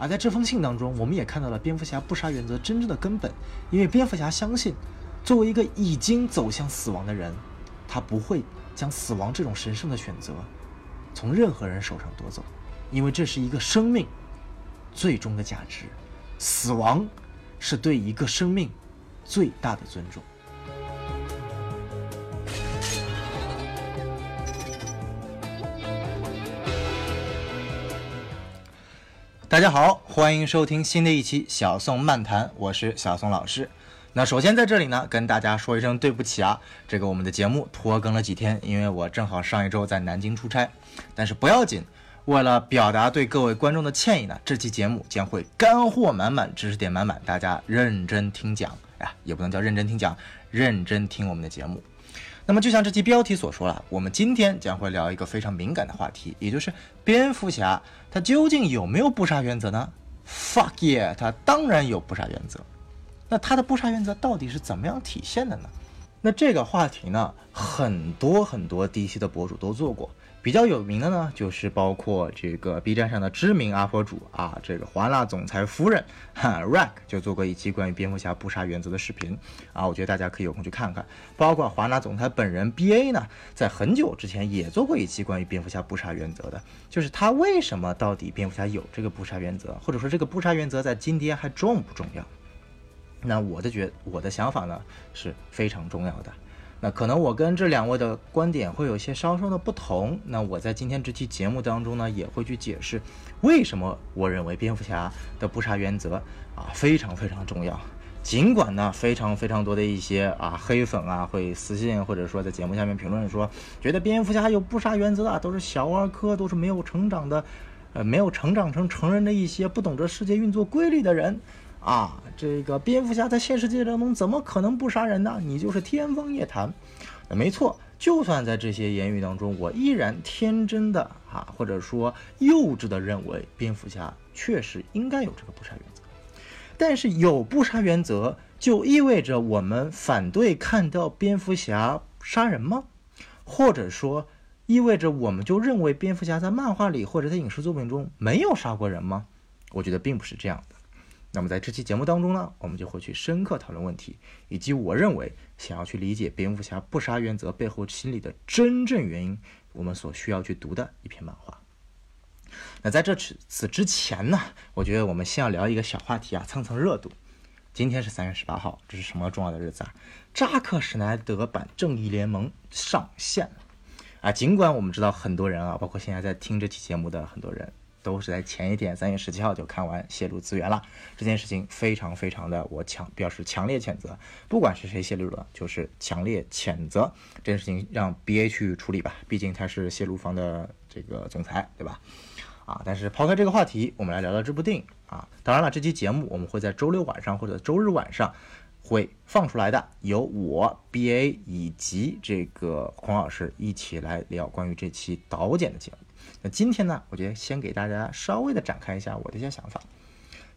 而在这封信当中，我们也看到了蝙蝠侠不杀原则真正的根本，因为蝙蝠侠相信，作为一个已经走向死亡的人，他不会将死亡这种神圣的选择从任何人手上夺走，因为这是一个生命最终的价值，死亡是对一个生命最大的尊重。大家好，欢迎收听新的一期小宋漫谈，我是小宋老师。那首先在这里呢，跟大家说一声对不起啊，这个我们的节目拖更了几天，因为我正好上一周在南京出差，但是不要紧，为了表达对各位观众的歉意呢，这期节目将会干货满满，知识点满满，大家认真听讲，哎，也不能叫认真听讲，认真听我们的节目。那么就像这期标题所说了，我们今天将会聊一个非常敏感的话题，也就是蝙蝠侠他究竟有没有不杀原则呢？Fuck yeah，他当然有不杀原则。那他的不杀原则到底是怎么样体现的呢？那这个话题呢，很多很多 DC 的博主都做过。比较有名的呢，就是包括这个 B 站上的知名 UP 主啊，这个华纳总裁夫人哈 Rack 就做过一期关于蝙蝠侠不杀原则的视频啊，我觉得大家可以有空去看看。包括华纳总裁本人 BA 呢，在很久之前也做过一期关于蝙蝠侠不杀原则的，就是他为什么到底蝙蝠侠有这个不杀原则，或者说这个不杀原则在今天还重不重要？那我的觉我的想法呢是非常重要的。那可能我跟这两位的观点会有些稍稍的不同。那我在今天这期节目当中呢，也会去解释为什么我认为蝙蝠侠的不杀原则啊非常非常重要。尽管呢，非常非常多的一些啊黑粉啊会私信或者说在节目下面评论说，觉得蝙蝠侠有不杀原则啊都是小儿科，都是没有成长的，呃，没有成长成成人的一些不懂得世界运作规律的人。啊，这个蝙蝠侠在现实世界当中怎么可能不杀人呢？你就是天方夜谭。没错，就算在这些言语当中，我依然天真的啊，或者说幼稚的认为蝙蝠侠确实应该有这个不杀原则。但是有不杀原则，就意味着我们反对看到蝙蝠侠杀人吗？或者说，意味着我们就认为蝙蝠侠在漫画里或者在影视作品中没有杀过人吗？我觉得并不是这样。那么在这期节目当中呢，我们就会去深刻讨论问题，以及我认为想要去理解蝙蝠侠不杀原则背后心理的真正原因，我们所需要去读的一篇漫画。那在这此此之前呢，我觉得我们先要聊一个小话题啊，蹭蹭热度。今天是三月十八号，这是什么重要的日子啊？扎克施奈德版正义联盟上线了啊！尽管我们知道很多人啊，包括现在在听这期节目的很多人。都是在前一天，三月十七号就看完泄露资源了。这件事情非常非常的，我强表示强烈谴责。不管是谁泄露的，就是强烈谴责这件事情，让 BA 去处理吧。毕竟他是泄露方的这个总裁，对吧？啊，但是抛开这个话题，我们来聊聊这部电影啊。当然了，这期节目我们会在周六晚上或者周日晚上会放出来的，由我 BA 以及这个孔老师一起来聊关于这期导剪的节目。那今天呢，我觉得先给大家稍微的展开一下我的一些想法，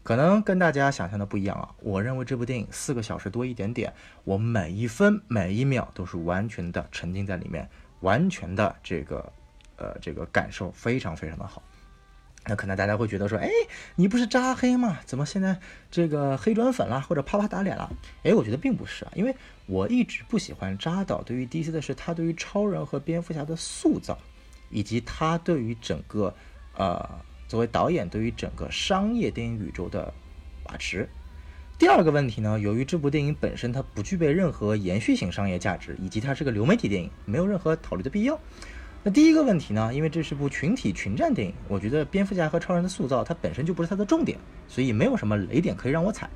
可能跟大家想象的不一样啊。我认为这部电影四个小时多一点点，我每一分每一秒都是完全的沉浸在里面，完全的这个呃这个感受非常非常的好。那可能大家会觉得说，哎，你不是扎黑吗？怎么现在这个黑转粉了，或者啪啪打脸了？哎，我觉得并不是啊，因为我一直不喜欢扎导对于 DC 的是他对于超人和蝙蝠侠的塑造。以及他对于整个，呃，作为导演对于整个商业电影宇宙的把持。第二个问题呢，由于这部电影本身它不具备任何延续性商业价值，以及它是个流媒体电影，没有任何考虑的必要。那第一个问题呢，因为这是部群体群战电影，我觉得蝙蝠侠和超人的塑造它本身就不是它的重点，所以没有什么雷点可以让我踩。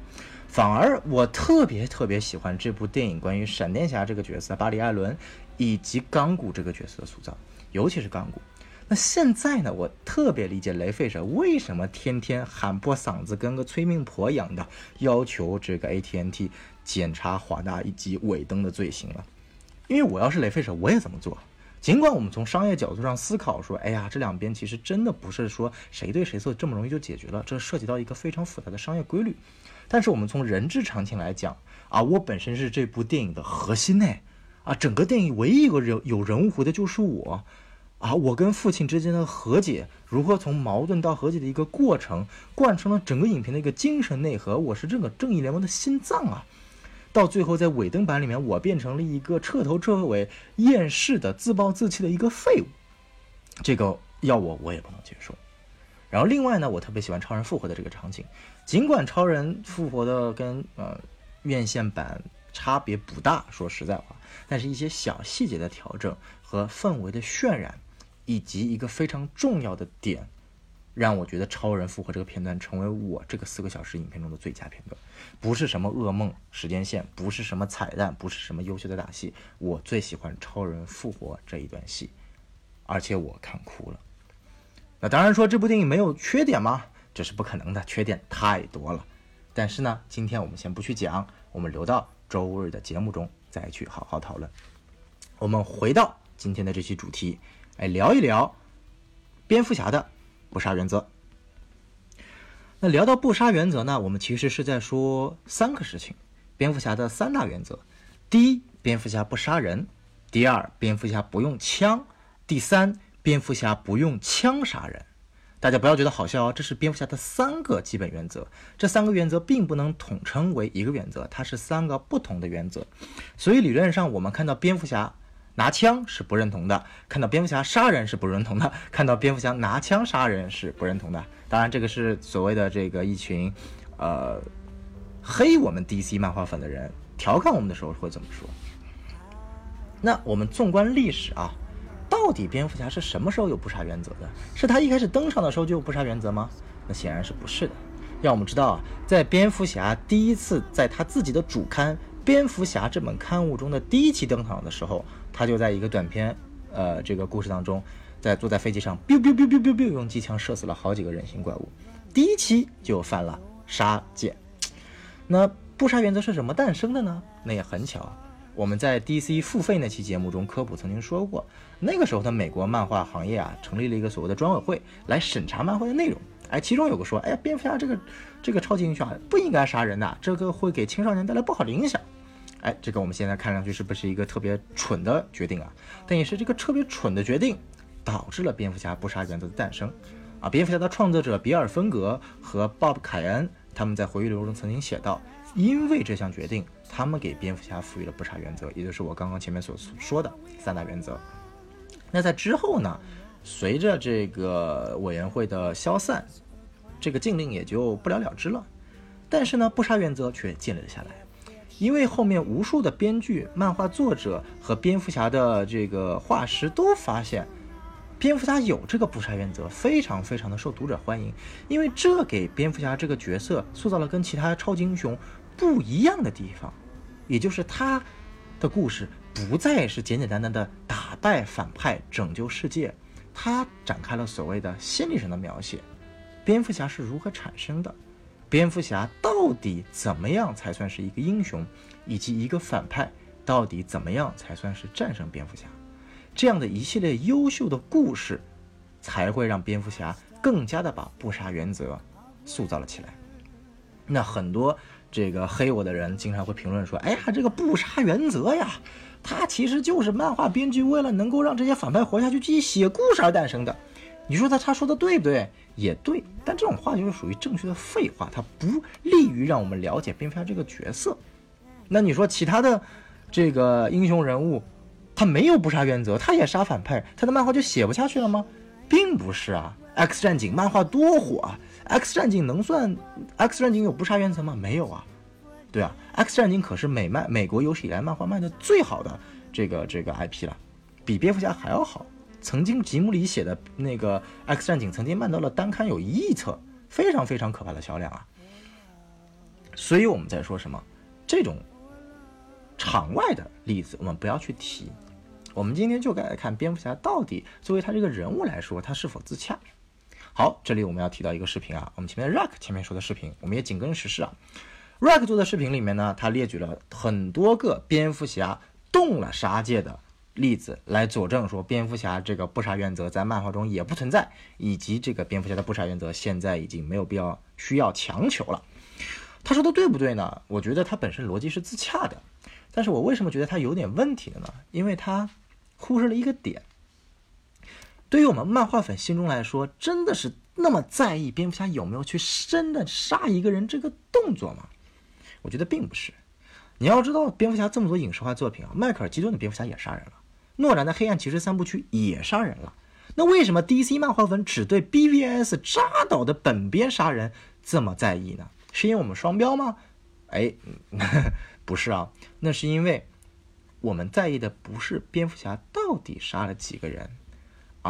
反而我特别特别喜欢这部电影关于闪电侠这个角色巴里·艾伦以及钢骨这个角色的塑造。尤其是港股，那现在呢？我特别理解雷费舍为什么天天喊破嗓子，跟个催命婆一样的要求这个 AT&T 检查华纳以及尾灯的罪行了。因为我要是雷费舍，我也这么做。尽管我们从商业角度上思考说，哎呀，这两边其实真的不是说谁对谁错这么容易就解决了，这涉及到一个非常复杂的商业规律。但是我们从人之常情来讲啊，我本身是这部电影的核心呢。啊，整个电影唯一一个人有人物弧的就是我，啊，我跟父亲之间的和解，如何从矛盾到和解的一个过程，贯穿了整个影片的一个精神内核。我是这个正义联盟的心脏啊！到最后在尾灯版里面，我变成了一个彻头彻尾厌世的、自暴自弃的一个废物。这个要我我也不能接受。然后另外呢，我特别喜欢超人复活的这个场景，尽管超人复活的跟呃院线版差别不大，说实在话，但是一些小细节的调整和氛围的渲染。以及一个非常重要的点，让我觉得《超人复活》这个片段成为我这个四个小时影片中的最佳片段，不是什么噩梦时间线，不是什么彩蛋，不是什么优秀的打戏，我最喜欢《超人复活》这一段戏，而且我看哭了。那当然说这部电影没有缺点吗？这是不可能的，缺点太多了。但是呢，今天我们先不去讲，我们留到周日的节目中再去好好讨论。我们回到今天的这期主题。哎，聊一聊蝙蝠侠的不杀原则。那聊到不杀原则呢，我们其实是在说三个事情：蝙蝠侠的三大原则。第一，蝙蝠侠不杀人；第二，蝙蝠侠不用枪；第三，蝙蝠侠不用枪杀人。大家不要觉得好笑哦，这是蝙蝠侠的三个基本原则。这三个原则并不能统称为一个原则，它是三个不同的原则。所以理论上，我们看到蝙蝠侠。拿枪是不认同的，看到蝙蝠侠杀人是不认同的，看到蝙蝠侠拿枪杀人是不认同的。当然，这个是所谓的这个一群，呃，黑我们 DC 漫画粉的人调侃我们的时候会这么说。那我们纵观历史啊，到底蝙蝠侠是什么时候有不杀原则的？是他一开始登场的时候就有不杀原则吗？那显然是不是的。让我们知道啊，在蝙蝠侠第一次在他自己的主刊《蝙蝠侠》这本刊物中的第一期登场的时候。他就在一个短片，呃，这个故事当中，在坐在飞机上，biu biu biu biu biu biu，用机枪射死了好几个人形怪物。第一期就犯了杀戒。那不杀原则是怎么诞生的呢？那也很巧，我们在 DC 付费那期节目中科普曾经说过，那个时候的美国漫画行业啊，成立了一个所谓的专委会来审查漫画的内容。哎，其中有个说，哎呀，蝙蝠侠这个这个超级英雄啊，不应该杀人的，这个会给青少年带来不好的影响。哎，这个我们现在看上去是不是一个特别蠢的决定啊？但也是这个特别蠢的决定，导致了蝙蝠侠不杀原则的诞生。啊，蝙蝠侠的创作者比尔·芬格和鲍勃·凯恩他们在回忆录中曾经写道，因为这项决定，他们给蝙蝠侠赋予了不杀原则，也就是我刚刚前面所说的三大原则。那在之后呢，随着这个委员会的消散，这个禁令也就不了了之了。但是呢，不杀原则却建立了下来。因为后面无数的编剧、漫画作者和蝙蝠侠的这个画师都发现，蝙蝠侠有这个不杀原则，非常非常的受读者欢迎。因为这给蝙蝠侠这个角色塑造了跟其他超级英雄不一样的地方，也就是他的故事不再是简简单单的打败反派、拯救世界，他展开了所谓的心理上的描写，蝙蝠侠是如何产生的。蝙蝠侠到底怎么样才算是一个英雄，以及一个反派到底怎么样才算是战胜蝙蝠侠？这样的一系列优秀的故事，才会让蝙蝠侠更加的把不杀原则塑造了起来。那很多这个黑我的人经常会评论说：“哎呀，这个不杀原则呀，它其实就是漫画编剧为了能够让这些反派活下去，继续写故事而诞生的。”你说他他说的对不对？也对，但这种话就是属于正确的废话，它不利于让我们了解蝙蝠侠这个角色。那你说其他的这个英雄人物，他没有不杀原则，他也杀反派，他的漫画就写不下去了吗？并不是啊，X 战警漫画多火啊，X 战警能算 X 战警有不杀原则吗？没有啊，对啊，X 战警可是美漫美国有史以来漫画卖的最好的这个这个 IP 了，比蝙蝠侠还要好。曾经吉姆里写的那个《X 战警》曾经卖到了单刊有一亿册，非常非常可怕的销量啊！所以我们在说什么？这种场外的例子我们不要去提。我们今天就该来看蝙蝠侠到底作为他这个人物来说，他是否自洽。好，这里我们要提到一个视频啊，我们前面的 Rack 前面说的视频，我们也紧跟时事啊。Rack 做的视频里面呢，他列举了很多个蝙蝠侠动了杀戒的。例子来佐证说，蝙蝠侠这个不杀原则在漫画中也不存在，以及这个蝙蝠侠的不杀原则现在已经没有必要需要强求了。他说的对不对呢？我觉得他本身逻辑是自洽的，但是我为什么觉得他有点问题的呢？因为他 忽视了一个点。对于我们漫画粉心中来说，真的是那么在意蝙蝠侠有没有去真的杀一个人这个动作吗？我觉得并不是。你要知道，蝙蝠侠这么多影视化作品啊，迈克尔基顿的蝙蝠侠也杀人了，诺兰的黑暗骑士三部曲也杀人了。那为什么 DC 漫画粉只对 BVS 扎导的本编杀人这么在意呢？是因为我们双标吗？哎，不是啊，那是因为我们在意的不是蝙蝠侠到底杀了几个人，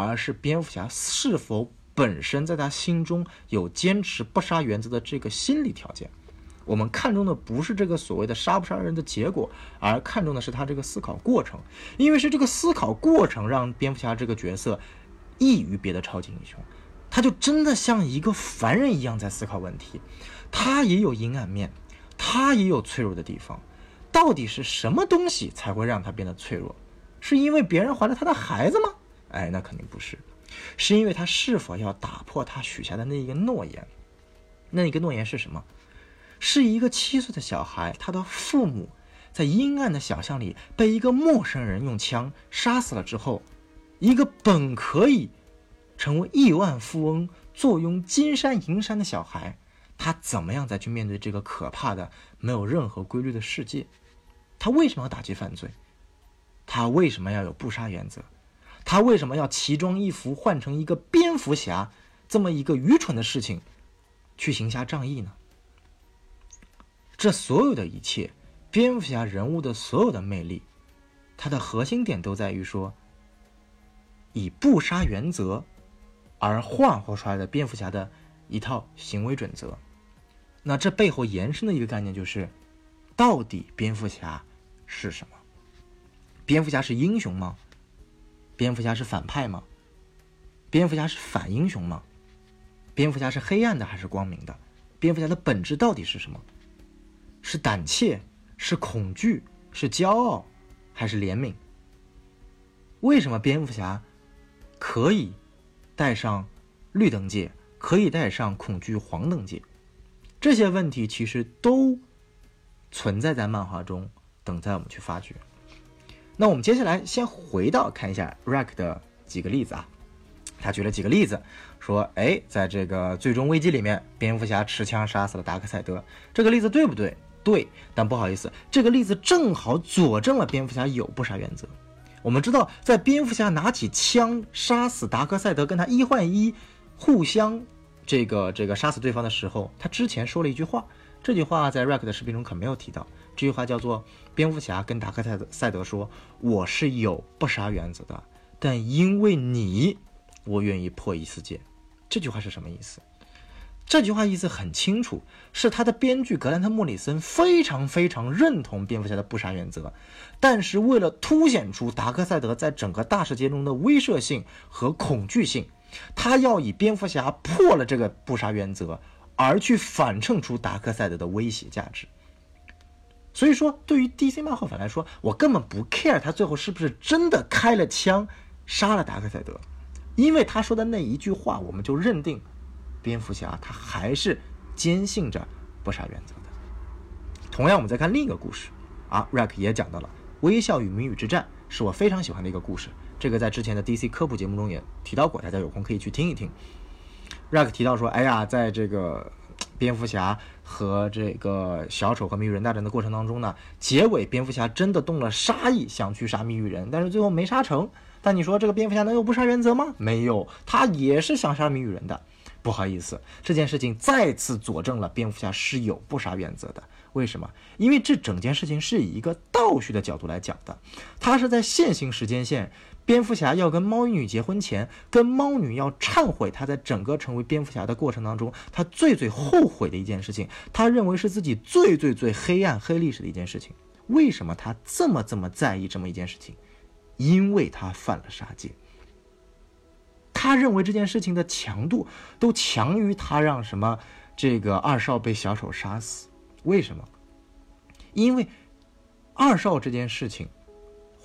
而是蝙蝠侠是否本身在他心中有坚持不杀原则的这个心理条件。我们看重的不是这个所谓的杀不杀人的结果，而看重的是他这个思考过程，因为是这个思考过程让蝙蝠侠这个角色。异于别的超级英雄，他就真的像一个凡人一样在思考问题。他也有阴暗面，他也有脆弱的地方。到底是什么东西才会让他变得脆弱？是因为别人怀了他的孩子吗？哎，那肯定不是。是因为他是否要打破他许下的那一个诺言？那一个诺言是什么？是一个七岁的小孩，他的父母在阴暗的小巷里被一个陌生人用枪杀死了之后。一个本可以成为亿万富翁、坐拥金山银山的小孩，他怎么样再去面对这个可怕的、没有任何规律的世界？他为什么要打击犯罪？他为什么要有不杀原则？他为什么要奇装异服换成一个蝙蝠侠这么一个愚蠢的事情去行侠仗义呢？这所有的一切，蝙蝠侠人物的所有的魅力，它的核心点都在于说。以不杀原则而幻化出来的蝙蝠侠的一套行为准则，那这背后延伸的一个概念就是：到底蝙蝠侠是什么？蝙蝠侠是英雄吗？蝙蝠侠是反派吗？蝙蝠侠是反英雄吗？蝙蝠侠是黑暗的还是光明的？蝙蝠侠的本质到底是什么？是胆怯？是恐惧？是骄傲？还是怜悯？为什么蝙蝠侠？可以带上绿灯戒，可以带上恐惧黄灯戒，这些问题其实都存在在漫画中，等待我们去发掘。那我们接下来先回到看一下 Rack 的几个例子啊，他举了几个例子，说，哎，在这个最终危机里面，蝙蝠侠持枪杀死了达克赛德，这个例子对不对？对，但不好意思，这个例子正好佐证了蝙蝠侠有不杀原则。我们知道，在蝙蝠侠拿起枪杀死达克赛德，跟他一换一，互相这个这个杀死对方的时候，他之前说了一句话。这句话在 Rack 的视频中可没有提到。这句话叫做：蝙蝠侠跟达克赛德赛德说：“我是有不杀原则的，但因为你，我愿意破一次戒。”这句话是什么意思？这句话意思很清楚，是他的编剧格兰特·莫里森非常非常认同蝙蝠侠的不杀原则，但是为了凸显出达克赛德在整个大世界中的威慑性和恐惧性，他要以蝙蝠侠破了这个不杀原则，而去反衬出达克赛德的威胁价值。所以说，对于 DC 漫画粉来说，我根本不 care 他最后是不是真的开了枪杀了达克赛德，因为他说的那一句话，我们就认定。蝙蝠侠他还是坚信着不杀原则的。同样，我们再看另一个故事啊，Rack 也讲到了《微笑与谜语之战》，是我非常喜欢的一个故事。这个在之前的 DC 科普节目中也提到过，大家有空可以去听一听。Rack 提到说：“哎呀，在这个蝙蝠侠和这个小丑和谜语人大战的过程当中呢，结尾蝙蝠侠真的动了杀意，想去杀谜语人，但是最后没杀成。但你说这个蝙蝠侠能有不杀原则吗？没有，他也是想杀谜语人的。”不好意思，这件事情再次佐证了蝙蝠侠是有不杀原则的。为什么？因为这整件事情是以一个倒叙的角度来讲的。他是在线性时间线，蝙蝠侠要跟猫女结婚前，跟猫女要忏悔，他在整个成为蝙蝠侠的过程当中，他最最后悔的一件事情，他认为是自己最最最黑暗黑历史的一件事情。为什么他这么这么在意这么一件事情？因为他犯了杀戒。他认为这件事情的强度都强于他让什么这个二少被小丑杀死，为什么？因为二少这件事情，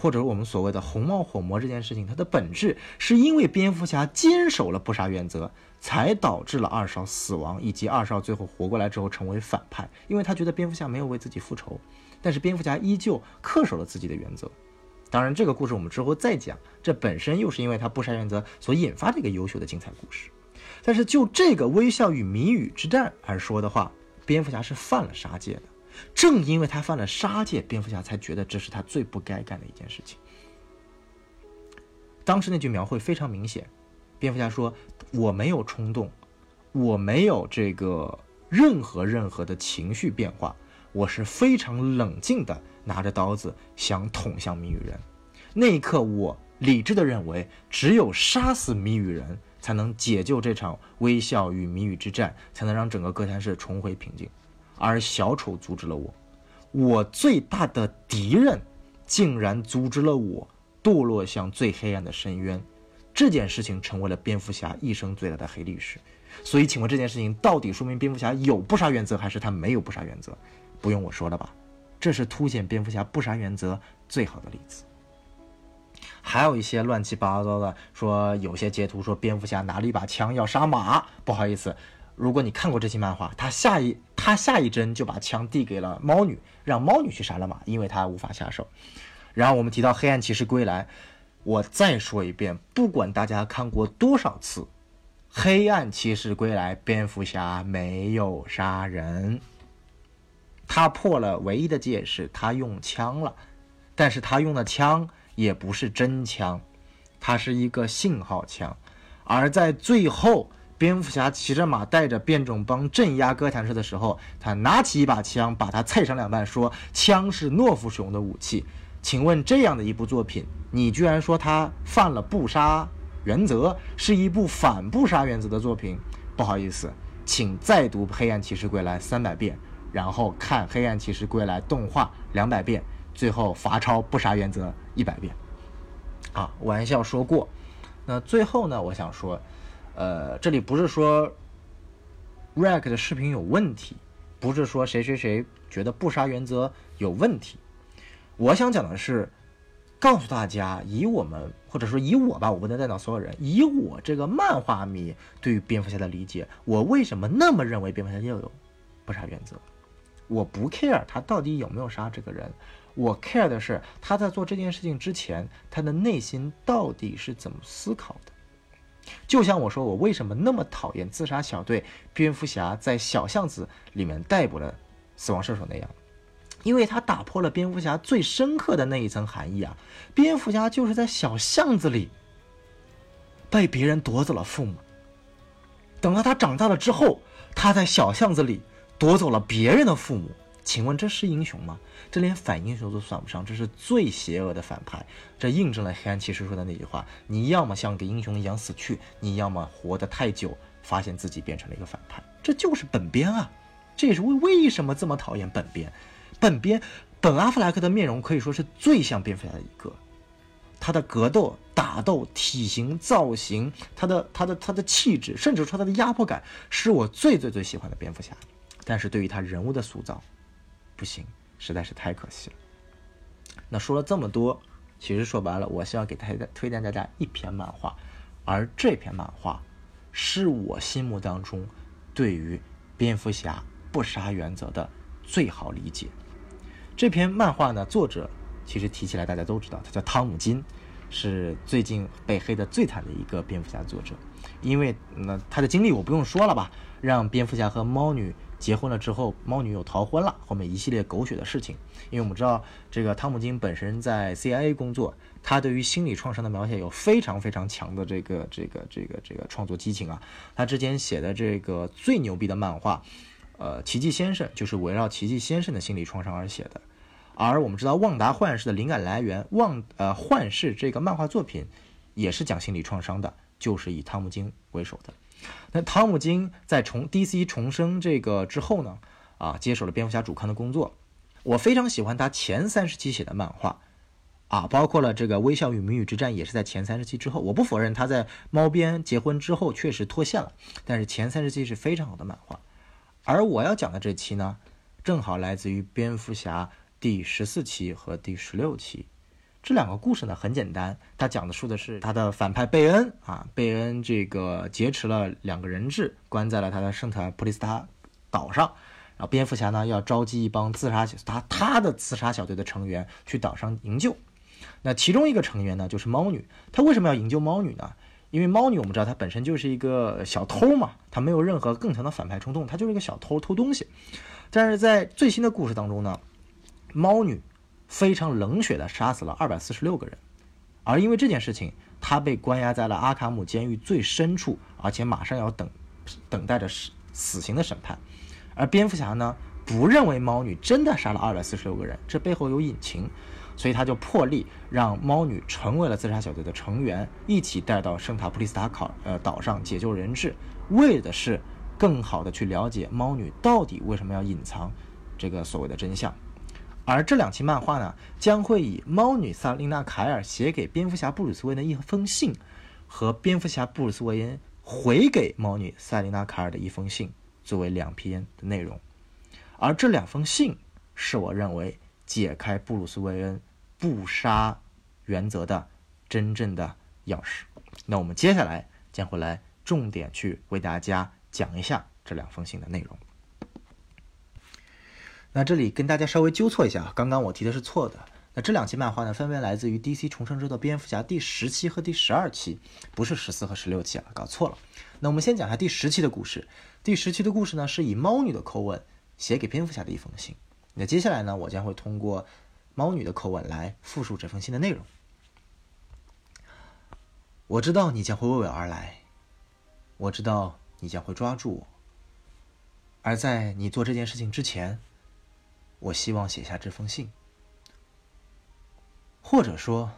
或者我们所谓的红帽火魔这件事情，它的本质是因为蝙蝠侠坚守了不杀原则，才导致了二少死亡，以及二少最后活过来之后成为反派，因为他觉得蝙蝠侠没有为自己复仇，但是蝙蝠侠依旧恪守了自己的原则。当然，这个故事我们之后再讲。这本身又是因为他不杀原则所引发的一个优秀的精彩故事。但是就这个微笑与谜语之战而说的话，蝙蝠侠是犯了杀戒的。正因为他犯了杀戒，蝙蝠侠才觉得这是他最不该干的一件事情。当时那句描绘非常明显，蝙蝠侠说：“我没有冲动，我没有这个任何任何的情绪变化，我是非常冷静的拿着刀子想捅向谜语人。那一刻，我。”理智的认为，只有杀死谜语人，才能解救这场微笑与谜语之战，才能让整个哥谭市重回平静。而小丑阻止了我，我最大的敌人竟然阻止了我堕落向最黑暗的深渊。这件事情成为了蝙蝠侠一生最大的黑历史。所以，请问这件事情到底说明蝙蝠侠有不杀原则，还是他没有不杀原则？不用我说了吧？这是凸显蝙蝠侠不杀原则最好的例子。还有一些乱七八糟的，说有些截图说蝙蝠侠拿了一把枪要杀马。不好意思，如果你看过这期漫画，他下一他下一帧就把枪递给了猫女，让猫女去杀了马，因为他无法下手。然后我们提到黑暗骑士归来，我再说一遍，不管大家看过多少次，黑暗骑士归来，蝙蝠侠没有杀人，他破了唯一的戒是他用枪了，但是他用的枪。也不是真枪，它是一个信号枪。而在最后，蝙蝠侠骑着马带着变种帮镇压哥谭市的时候，他拿起一把枪，把它菜成两半，说：“枪是懦夫使用的武器。”请问这样的一部作品，你居然说他犯了不杀原则，是一部反不杀原则的作品？不好意思，请再读《黑暗骑士归来》三百遍，然后看《黑暗骑士归来》动画两百遍。最后罚抄不杀原则一百遍，啊，玩笑说过。那最后呢，我想说，呃，这里不是说 Rack 的视频有问题，不是说谁谁谁觉得不杀原则有问题。我想讲的是，告诉大家，以我们或者说以我吧，我不能代表所有人，以我这个漫画迷对于蝙蝠侠的理解，我为什么那么认为蝙蝠侠要有不杀原则？我不 care 他到底有没有杀这个人。我 care 的是他在做这件事情之前，他的内心到底是怎么思考的。就像我说，我为什么那么讨厌自杀小队蝙蝠侠在小巷子里面逮捕了死亡射手那样，因为他打破了蝙蝠侠最深刻的那一层含义啊！蝙蝠侠就是在小巷子里被别人夺走了父母，等到他长大了之后，他在小巷子里夺走了别人的父母。请问这是英雄吗？这连反英雄都算不上，这是最邪恶的反派。这印证了黑暗骑士说的那句话：你要么像个英雄一样死去，你要么活得太久，发现自己变成了一个反派。这就是本编啊！这也是为为什么这么讨厌本编。本编本阿弗莱克的面容可以说是最像蝙蝠侠的一个，他的格斗、打斗、体型、造型，他的他的他的气质，甚至说他的压迫感，是我最最最喜欢的蝙蝠侠。但是对于他人物的塑造，不行，实在是太可惜了。那说了这么多，其实说白了，我希望给大家推荐大家一篇漫画，而这篇漫画是我心目当中对于蝙蝠侠不杀原则的最好理解。这篇漫画呢，作者其实提起来大家都知道，他叫汤姆金，是最近被黑的最惨的一个蝙蝠侠作者。因为那他的经历我不用说了吧，让蝙蝠侠和猫女。结婚了之后，猫女又逃婚了，后面一系列狗血的事情。因为我们知道，这个汤姆金本身在 CIA 工作，他对于心理创伤的描写有非常非常强的这个这个这个这个创作激情啊。他之前写的这个最牛逼的漫画，呃，奇迹先生就是围绕奇迹先生的心理创伤而写的。而我们知道，旺达幻视的灵感来源，旺呃幻视这个漫画作品也是讲心理创伤的，就是以汤姆金为首的。那汤姆金在重 DC 重生这个之后呢，啊，接手了蝙蝠侠主刊的工作。我非常喜欢他前三十期写的漫画，啊，包括了这个《微笑与谜语之战》也是在前三十期之后。我不否认他在猫边结婚之后确实脱线了，但是前三十期是非常好的漫画。而我要讲的这期呢，正好来自于蝙蝠侠第十四期和第十六期。这两个故事呢很简单，他讲的述的是他的反派贝恩啊，贝恩这个劫持了两个人质，关在了他的圣塔普利斯塔岛上，然后蝙蝠侠呢要召集一帮自杀他他的自杀小队的成员去岛上营救，那其中一个成员呢，就是猫女。她为什么要营救猫女呢？因为猫女我们知道她本身就是一个小偷嘛，她没有任何更强的反派冲动，她就是一个小偷偷东西。但是在最新的故事当中呢，猫女非常冷血的杀死了二百四十六个人，而因为这件事情，他被关押在了阿卡姆监狱最深处，而且马上要等等待着死死刑的审判。而蝙蝠侠呢，不认为猫女真的杀了二百四十六个人，这背后有隐情。所以他就破例让猫女成为了自杀小队的成员，一起带到圣塔普利斯塔考呃岛上解救人质，为的是更好的去了解猫女到底为什么要隐藏这个所谓的真相。而这两期漫画呢，将会以猫女萨琳娜凯尔写给蝙蝠侠布鲁斯韦恩的一封信，和蝙蝠侠布鲁斯韦恩回给猫女萨琳娜凯尔的一封信作为两篇的内容。而这两封信是我认为。解开布鲁斯·韦恩不杀原则的真正的钥匙。那我们接下来将会来重点去为大家讲一下这两封信的内容。那这里跟大家稍微纠错一下，刚刚我提的是错的。那这两期漫画呢，分别来自于 DC 重生之的蝙蝠侠第十期和第十二期，不是十四和十六期啊，搞错了。那我们先讲一下第十期的故事。第十期的故事呢，是以猫女的口吻写给蝙蝠侠的一封信。那接下来呢，我将会通过猫女的口吻来复述这封信的内容。我知道你将会为我而来，我知道你将会抓住我，而在你做这件事情之前，我希望写下这封信，或者说，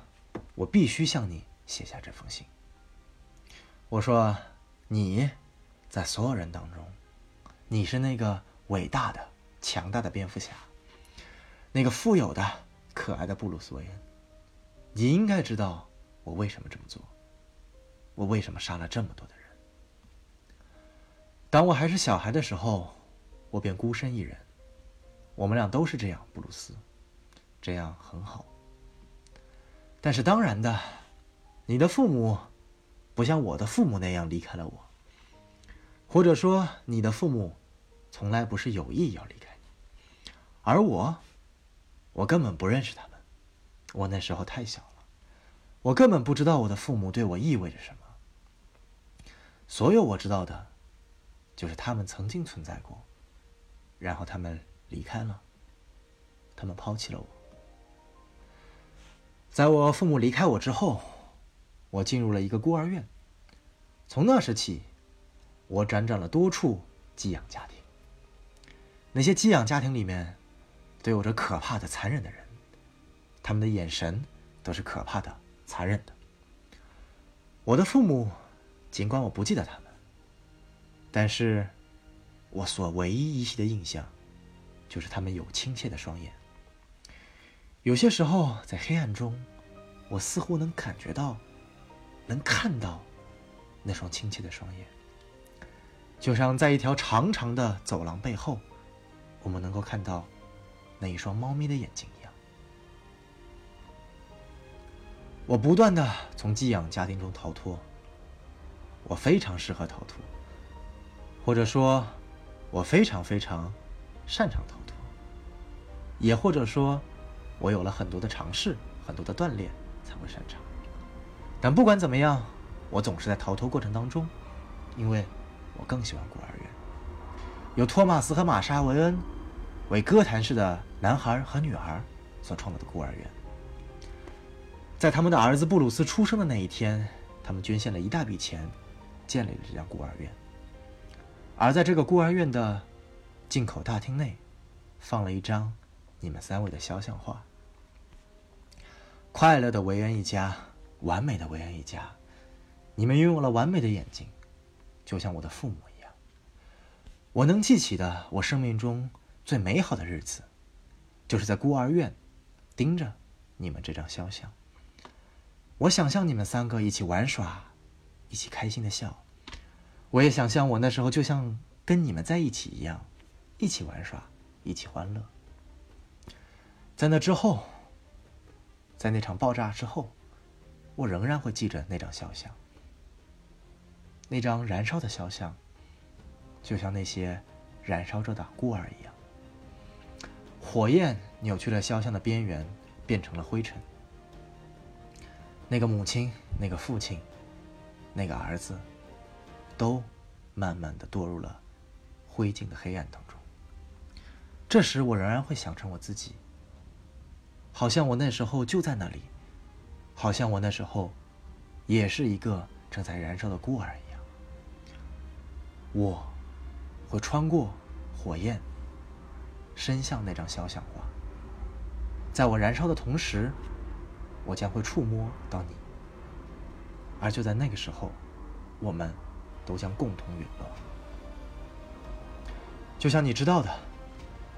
我必须向你写下这封信。我说，你在所有人当中，你是那个伟大的。强大的蝙蝠侠，那个富有的、可爱的布鲁斯·韦恩，你应该知道我为什么这么做，我为什么杀了这么多的人。当我还是小孩的时候，我便孤身一人。我们俩都是这样，布鲁斯，这样很好。但是当然的，你的父母不像我的父母那样离开了我，或者说你的父母从来不是有意要离开你。而我，我根本不认识他们。我那时候太小了，我根本不知道我的父母对我意味着什么。所有我知道的，就是他们曾经存在过，然后他们离开了，他们抛弃了我。在我父母离开我之后，我进入了一个孤儿院。从那时起，我辗转了多处寄养家庭。那些寄养家庭里面。都有着可怕的、残忍的人，他们的眼神都是可怕的、残忍的。我的父母，尽管我不记得他们，但是我所唯一依稀的印象，就是他们有亲切的双眼。有些时候，在黑暗中，我似乎能感觉到，能看到那双亲切的双眼，就像在一条长长的走廊背后，我们能够看到。那一双猫咪的眼睛一样，我不断的从寄养家庭中逃脱。我非常适合逃脱，或者说，我非常非常擅长逃，也或者说，我有了很多的尝试，很多的锻炼才会擅长。但不管怎么样，我总是在逃脱过程当中，因为我更喜欢孤儿院，有托马斯和玛莎·维恩。为哥谭市的男孩和女孩所创造的孤儿院，在他们的儿子布鲁斯出生的那一天，他们捐献了一大笔钱，建立了这家孤儿院。而在这个孤儿院的进口大厅内，放了一张你们三位的肖像画。快乐的维恩一家，完美的维恩一家，你们拥有了完美的眼睛，就像我的父母一样。我能记起的，我生命中。最美好的日子，就是在孤儿院盯着你们这张肖像。我想象你们三个一起玩耍，一起开心的笑。我也想象我那时候就像跟你们在一起一样，一起玩耍，一起欢乐。在那之后，在那场爆炸之后，我仍然会记着那张肖像。那张燃烧的肖像，就像那些燃烧着的孤儿一样。火焰扭曲了肖像的边缘，变成了灰尘。那个母亲，那个父亲，那个儿子，都慢慢的堕入了灰烬的黑暗当中。这时，我仍然会想成我自己，好像我那时候就在那里，好像我那时候也是一个正在燃烧的孤儿一样。我会穿过火焰，伸向那张肖像画。在我燃烧的同时，我将会触摸到你。而就在那个时候，我们都将共同陨落。就像你知道的，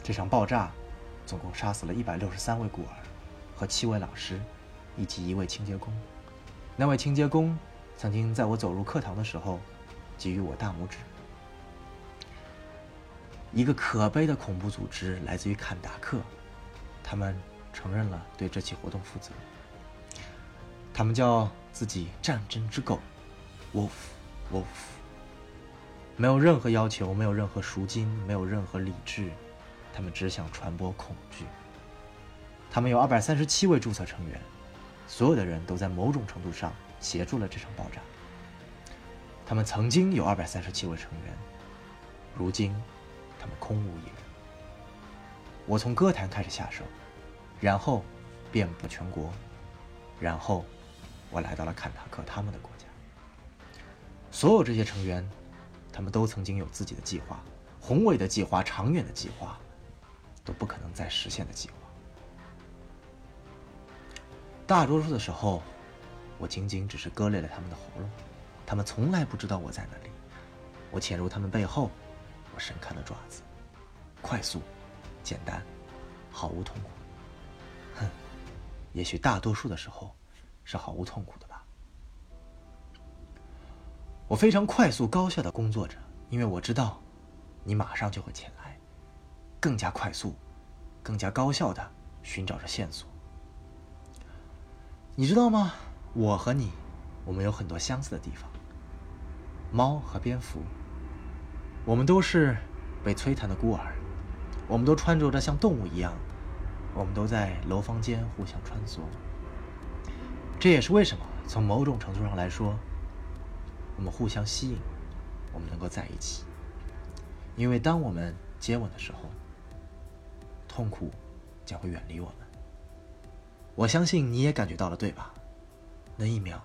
这场爆炸总共杀死了一百六十三位孤儿和七位老师，以及一位清洁工。那位清洁工曾经在我走入课堂的时候给予我大拇指。一个可悲的恐怖组织来自于坎达克，他们。承认了对这起活动负责。他们叫自己“战争之狗 ”，Wolf，Wolf。没有任何要求，没有任何赎金，没有任何理智，他们只想传播恐惧。他们有二百三十七位注册成员，所有的人都在某种程度上协助了这场爆炸。他们曾经有二百三十七位成员，如今他们空无一人。我从歌坛开始下手。然后，遍布全国，然后，我来到了坎塔克他们的国家。所有这些成员，他们都曾经有自己的计划，宏伟的计划，长远的计划，都不可能再实现的计划。大多数的时候，我仅仅只是割裂了他们的喉咙，他们从来不知道我在哪里。我潜入他们背后，我伸开了爪子，快速，简单，毫无痛苦。哼，也许大多数的时候是毫无痛苦的吧。我非常快速高效的工作着，因为我知道你马上就会前来，更加快速、更加高效的寻找着线索。你知道吗？我和你，我们有很多相似的地方。猫和蝙蝠，我们都是被摧残的孤儿，我们都穿着着像动物一样。我们都在楼房间互相穿梭，这也是为什么从某种程度上来说，我们互相吸引，我们能够在一起。因为当我们接吻的时候，痛苦将会远离我们。我相信你也感觉到了，对吧？那一秒，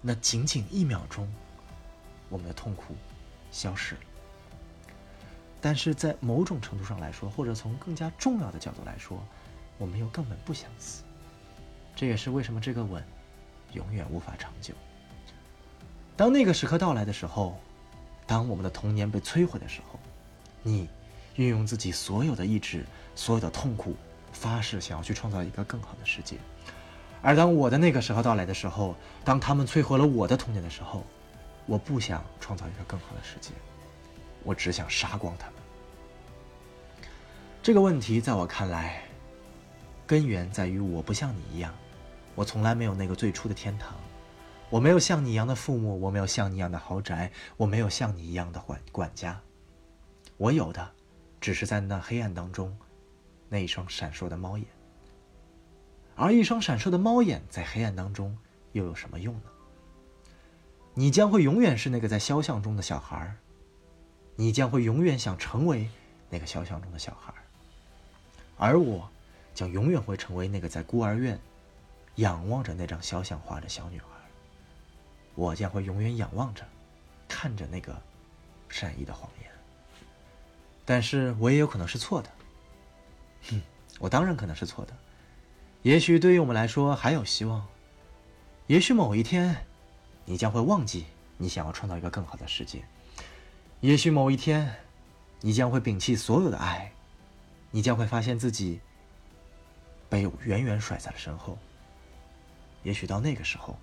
那仅仅一秒钟，我们的痛苦消失了。但是在某种程度上来说，或者从更加重要的角度来说，我们又根本不相似，这也是为什么这个吻永远无法长久。当那个时刻到来的时候，当我们的童年被摧毁的时候，你运用自己所有的意志、所有的痛苦，发誓想要去创造一个更好的世界；而当我的那个时候到来的时候，当他们摧毁了我的童年的时候，我不想创造一个更好的世界，我只想杀光他们。这个问题在我看来。根源在于我不像你一样，我从来没有那个最初的天堂，我没有像你一样的父母，我没有像你一样的豪宅，我没有像你一样的管管家，我有的，只是在那黑暗当中，那一双闪烁的猫眼。而一双闪烁的猫眼在黑暗当中又有什么用呢？你将会永远是那个在肖像中的小孩儿你将会永远想成为那个肖像中的小孩儿而我。将永远会成为那个在孤儿院仰望着那张肖像画的小女孩。我将会永远仰望着，看着那个善意的谎言。但是我也有可能是错的。哼，我当然可能是错的。也许对于我们来说还有希望。也许某一天，你将会忘记你想要创造一个更好的世界。也许某一天，你将会摒弃所有的爱，你将会发现自己。被远远甩在了身后。也许到那个时候，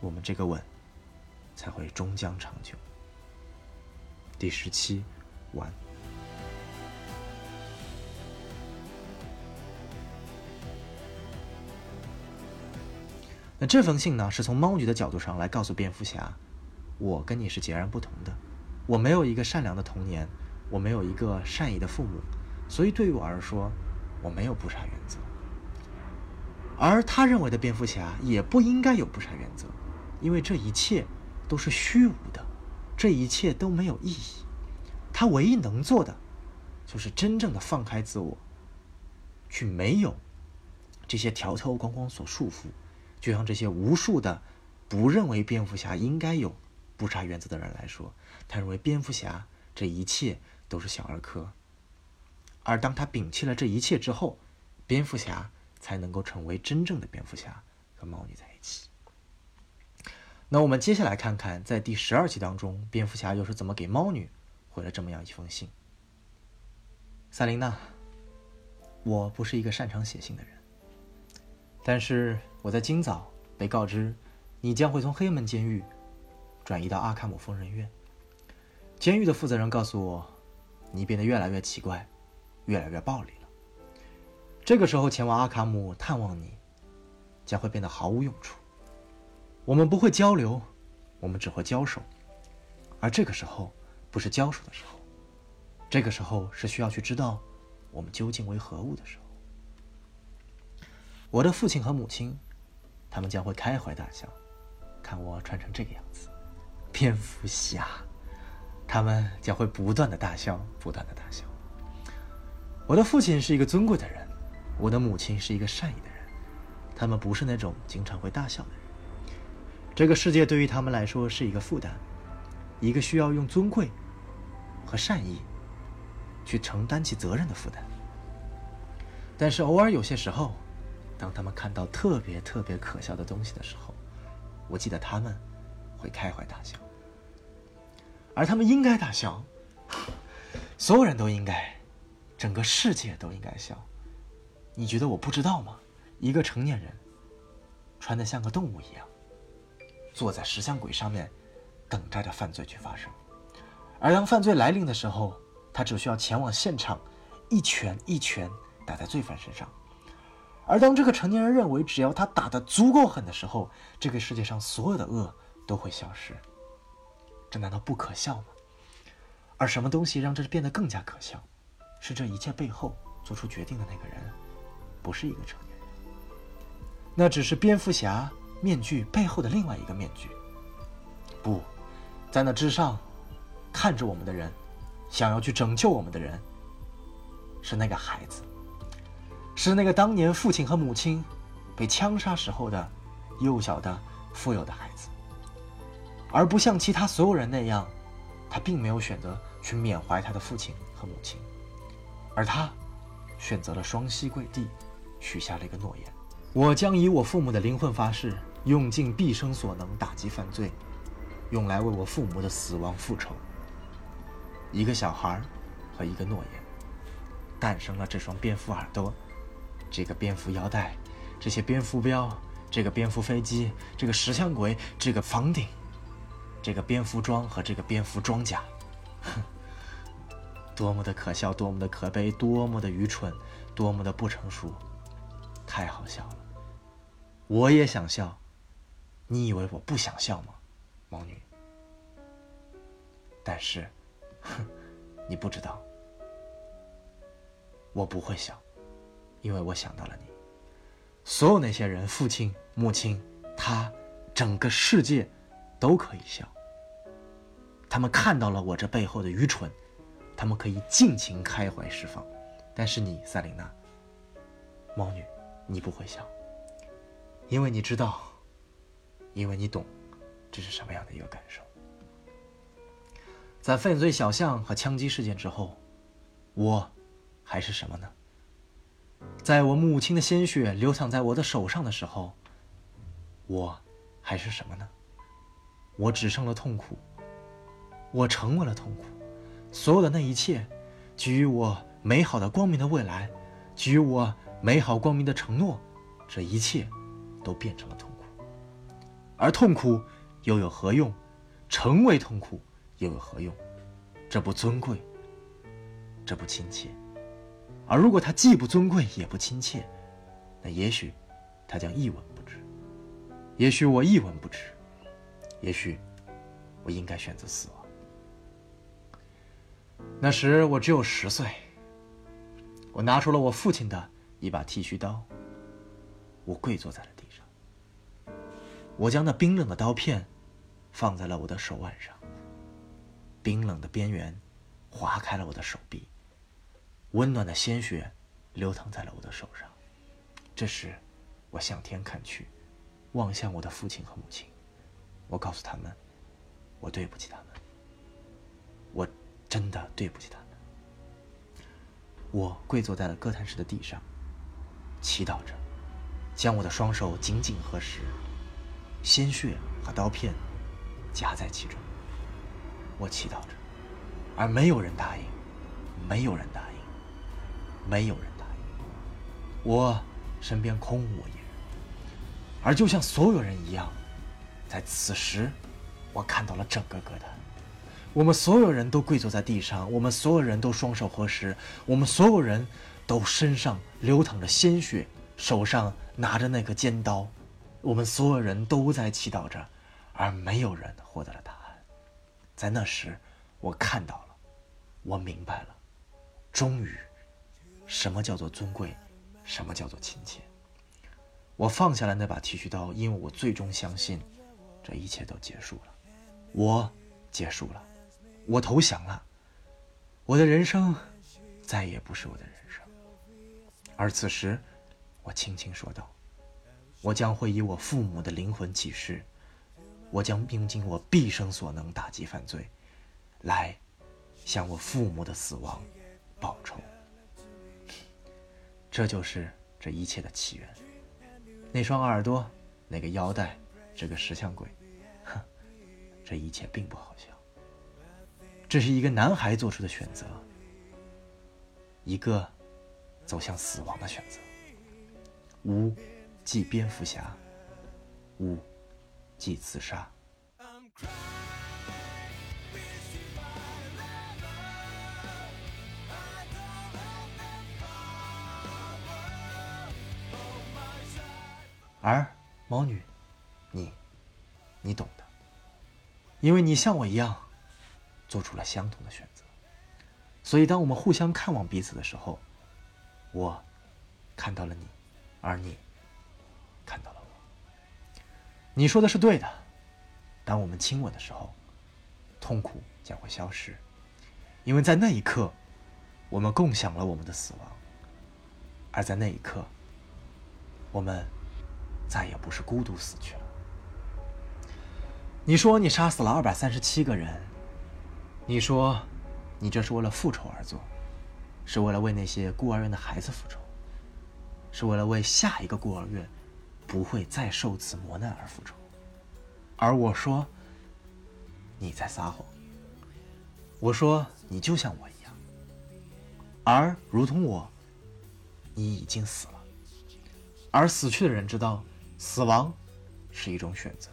我们这个吻才会终将长久。第十七，完。那这封信呢，是从猫女的角度上来告诉蝙蝠侠，我跟你是截然不同的。我没有一个善良的童年，我没有一个善意的父母，所以对于我而说。我没有不杀原则，而他认为的蝙蝠侠也不应该有不杀原则，因为这一切都是虚无的，这一切都没有意义。他唯一能做的，就是真正的放开自我，去没有这些条条框框所束缚。就像这些无数的不认为蝙蝠侠应该有不杀原则的人来说，他认为蝙蝠侠这一切都是小儿科。而当他摒弃了这一切之后，蝙蝠侠才能够成为真正的蝙蝠侠，和猫女在一起。那我们接下来看看，在第十二集当中，蝙蝠侠又是怎么给猫女回了这么样一封信。萨琳娜，我不是一个擅长写信的人，但是我在今早被告知，你将会从黑门监狱转移到阿卡姆疯人院。监狱的负责人告诉我，你变得越来越奇怪。越来越暴力了。这个时候前往阿卡姆探望你，将会变得毫无用处。我们不会交流，我们只会交手，而这个时候不是交手的时候，这个时候是需要去知道我们究竟为何物的时候。我的父亲和母亲，他们将会开怀大笑，看我穿成这个样子，蝙蝠侠，他们将会不断的大笑，不断的大笑。我的父亲是一个尊贵的人，我的母亲是一个善意的人，他们不是那种经常会大笑的人。这个世界对于他们来说是一个负担，一个需要用尊贵和善意去承担起责任的负担。但是偶尔有些时候，当他们看到特别特别可笑的东西的时候，我记得他们会开怀大笑，而他们应该大笑，所有人都应该。整个世界都应该笑，你觉得我不知道吗？一个成年人，穿的像个动物一样，坐在石像鬼上面，等待着犯罪去发生。而当犯罪来临的时候，他只需要前往现场，一拳一拳打在罪犯身上。而当这个成年人认为只要他打得足够狠的时候，这个世界上所有的恶都会消失，这难道不可笑吗？而什么东西让这变得更加可笑？是这一切背后做出决定的那个人，不是一个成年人，那只是蝙蝠侠面具背后的另外一个面具。不，在那之上，看着我们的人，想要去拯救我们的人，是那个孩子，是那个当年父亲和母亲被枪杀时候的幼小的富有的孩子，而不像其他所有人那样，他并没有选择去缅怀他的父亲和母亲。而他选择了双膝跪地，许下了一个诺言：我将以我父母的灵魂发誓，用尽毕生所能打击犯罪，用来为我父母的死亡复仇。一个小孩和一个诺言，诞生了这双蝙蝠耳朵，这个蝙蝠腰带，这些蝙蝠镖，这个蝙蝠飞机，这个石像鬼，这个房顶，这个蝙蝠装和这个蝙蝠装甲。哼。多么的可笑，多么的可悲，多么的愚蠢，多么的不成熟，太好笑了！我也想笑，你以为我不想笑吗，猫女？但是，哼，你不知道，我不会笑，因为我想到了你。所有那些人，父亲、母亲，他，整个世界，都可以笑。他们看到了我这背后的愚蠢。他们可以尽情开怀释放，但是你，赛琳娜，猫女，你不会笑，因为你知道，因为你懂，这是什么样的一个感受。在犯罪小巷和枪击事件之后，我还是什么呢？在我母亲的鲜血流淌在我的手上的时候，我还是什么呢？我只剩了痛苦，我成为了痛苦。所有的那一切，给予我美好的光明的未来，给予我美好光明的承诺，这一切，都变成了痛苦。而痛苦又有何用？成为痛苦又有何用？这不尊贵，这不亲切。而如果它既不尊贵也不亲切，那也许，它将一文不值。也许我一文不值，也许，我应该选择死亡。那时我只有十岁。我拿出了我父亲的一把剃须刀，我跪坐在了地上。我将那冰冷的刀片放在了我的手腕上，冰冷的边缘划开了我的手臂，温暖的鲜血流淌在了我的手上。这时，我向天看去，望向我的父亲和母亲，我告诉他们，我对不起他们，我真的对不起他们。我跪坐在了歌坛室的地上，祈祷着，将我的双手紧紧合十，鲜血和刀片夹在其中。我祈祷着，而没有人答应，没有人答应，没有人答应。我身边空无一人，而就像所有人一样，在此时，我看到了整个歌坛。我们所有人都跪坐在地上，我们所有人都双手合十，我们所有人都身上流淌着鲜血，手上拿着那个尖刀，我们所有人都在祈祷着，而没有人获得了答案。在那时，我看到了，我明白了，终于，什么叫做尊贵，什么叫做亲切。我放下了那把剃须刀，因为我最终相信，这一切都结束了，我结束了。我投降了，我的人生再也不是我的人生。而此时，我轻轻说道：“我将会以我父母的灵魂起誓，我将用尽我毕生所能打击犯罪，来向我父母的死亡报仇。”这就是这一切的起源。那双耳朵，那个腰带，这个石像鬼，哼，这一切并不好笑。这是一个男孩做出的选择，一个走向死亡的选择。无，即蝙蝠侠；无，即自杀。而猫女，你，你懂的，因为你像我一样。做出了相同的选择，所以当我们互相看望彼此的时候，我看到了你，而你看到了我。你说的是对的，当我们亲吻的时候，痛苦将会消失，因为在那一刻，我们共享了我们的死亡，而在那一刻，我们再也不是孤独死去了。你说你杀死了二百三十七个人。你说，你这是为了复仇而做，是为了为那些孤儿院的孩子复仇，是为了为下一个孤儿院不会再受此磨难而复仇。而我说，你在撒谎。我说，你就像我一样，而如同我，你已经死了。而死去的人知道，死亡是一种选择，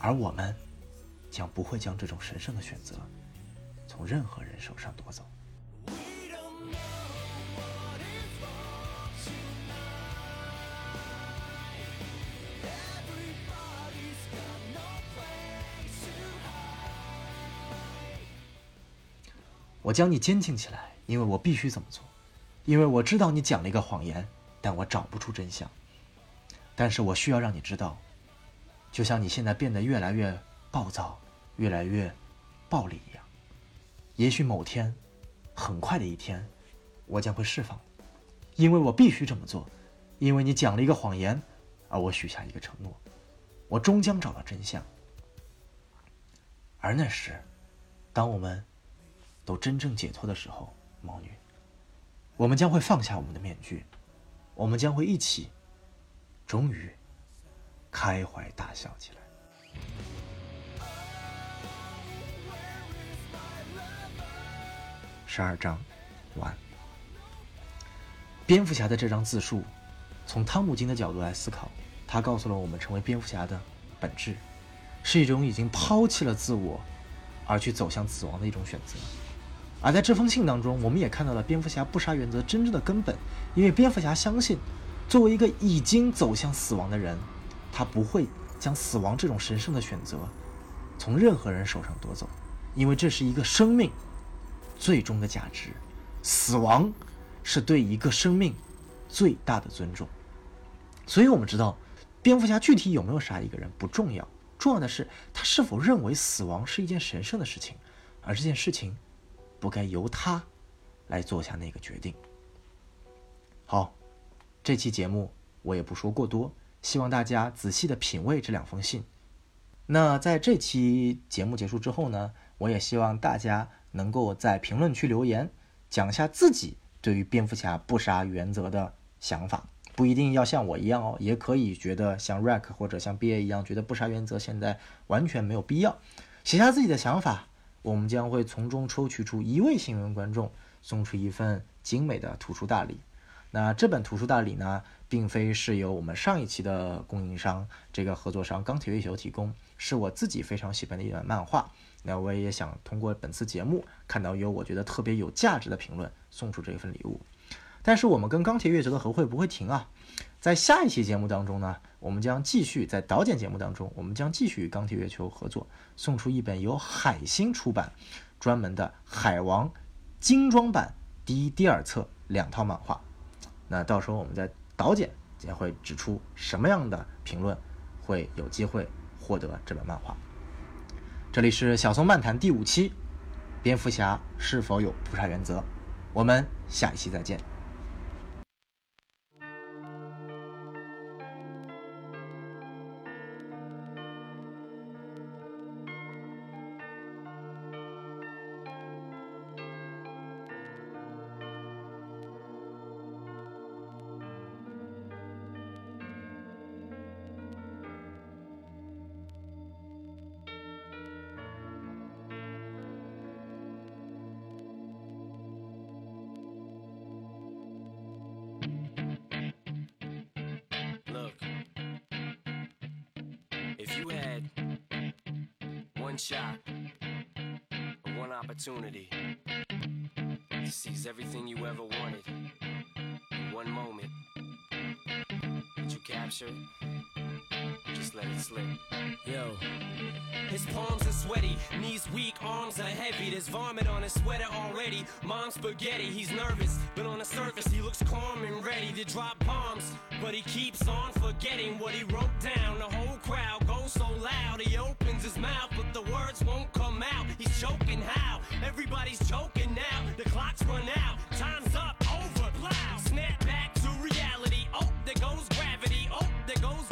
而我们。将不会将这种神圣的选择从任何人手上夺走。我将你监禁起来，因为我必须这么做，因为我知道你讲了一个谎言，但我找不出真相。但是我需要让你知道，就像你现在变得越来越……暴躁，越来越暴力一样。也许某天，很快的一天，我将会释放，因为我必须这么做，因为你讲了一个谎言，而我许下一个承诺，我终将找到真相。而那时，当我们都真正解脱的时候，猫女，我们将会放下我们的面具，我们将会一起，终于开怀大笑起来。十二章，完。蝙蝠侠的这张自述，从汤姆金的角度来思考，他告诉了我们成为蝙蝠侠的本质，是一种已经抛弃了自我，而去走向死亡的一种选择。而在这封信当中，我们也看到了蝙蝠侠不杀原则真正的根本，因为蝙蝠侠相信，作为一个已经走向死亡的人，他不会将死亡这种神圣的选择从任何人手上夺走，因为这是一个生命。最终的价值，死亡是对一个生命最大的尊重。所以我们知道，蝙蝠侠具体有没有杀一个人不重要，重要的是他是否认为死亡是一件神圣的事情，而这件事情不该由他来做下那个决定。好，这期节目我也不说过多，希望大家仔细的品味这两封信。那在这期节目结束之后呢，我也希望大家能够在评论区留言，讲一下自己对于蝙蝠侠不杀原则的想法。不一定要像我一样哦，也可以觉得像 Rack 或者像 BA 一样，觉得不杀原则现在完全没有必要。写下自己的想法，我们将会从中抽取出一位幸运观众，送出一份精美的图书大礼。那这本图书大礼呢，并非是由我们上一期的供应商这个合作商钢铁月球提供，是我自己非常喜欢的一本漫画。那我也想通过本次节目看到有我觉得特别有价值的评论，送出这份礼物。但是我们跟钢铁月球的合会不会停啊，在下一期节目当中呢，我们将继续在导剪节目当中，我们将继续与钢铁月球合作，送出一本由海星出版专门的海王精装版第一、第二册两套漫画。那到时候我们在导剪将会指出什么样的评论会有机会获得这本漫画。这里是小松漫谈第五期，蝙蝠侠是否有不杀原则？我们下一期再见。On his sweater already. Mom's spaghetti, he's nervous, but on the surface he looks calm and ready to drop bombs. But he keeps on forgetting what he wrote down. The whole crowd goes so loud, he opens his mouth, but the words won't come out. He's choking how? Everybody's choking now. The clock's run out, time's up, over, loud. Snap back to reality. Oh, there goes gravity. Oh, there goes